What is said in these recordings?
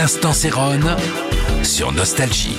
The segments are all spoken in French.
L'instant Céronne sur Nostalgie.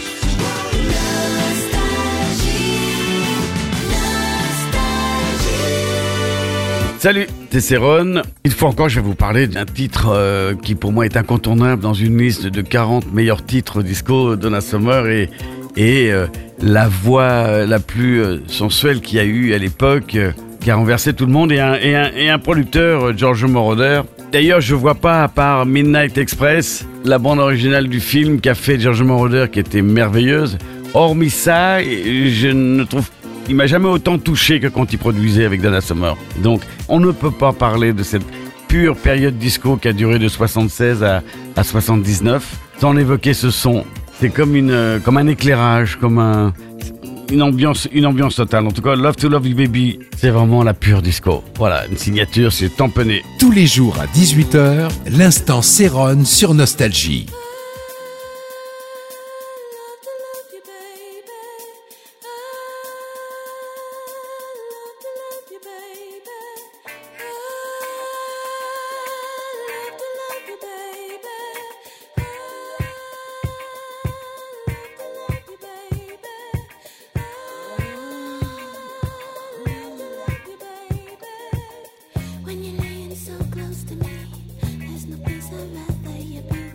Salut, c'est Céron. Une fois encore, je vais vous parler d'un titre euh, qui pour moi est incontournable dans une liste de 40 meilleurs titres disco Donna Summer et, et euh, la voix la plus euh, sensuelle qu'il y a eu à l'époque qui a renversé tout le monde et un, et un, producteur, George Moroder. D'ailleurs, je vois pas, à part Midnight Express, la bande originale du film qu'a fait George Moroder qui était merveilleuse. Hormis ça, je ne trouve il m'a jamais autant touché que quand il produisait avec Donna Summer. Donc, on ne peut pas parler de cette pure période disco qui a duré de 76 à, à 79 sans évoquer ce son. C'est comme comme un éclairage, comme un, une ambiance, une ambiance totale. En tout cas, Love to Love You Baby, c'est vraiment la pure disco. Voilà, une signature, c'est tamponné. Tous les jours à 18h, l'instant Céronne sur Nostalgie. When you're laying so close to me, there's no place I'd rather you be.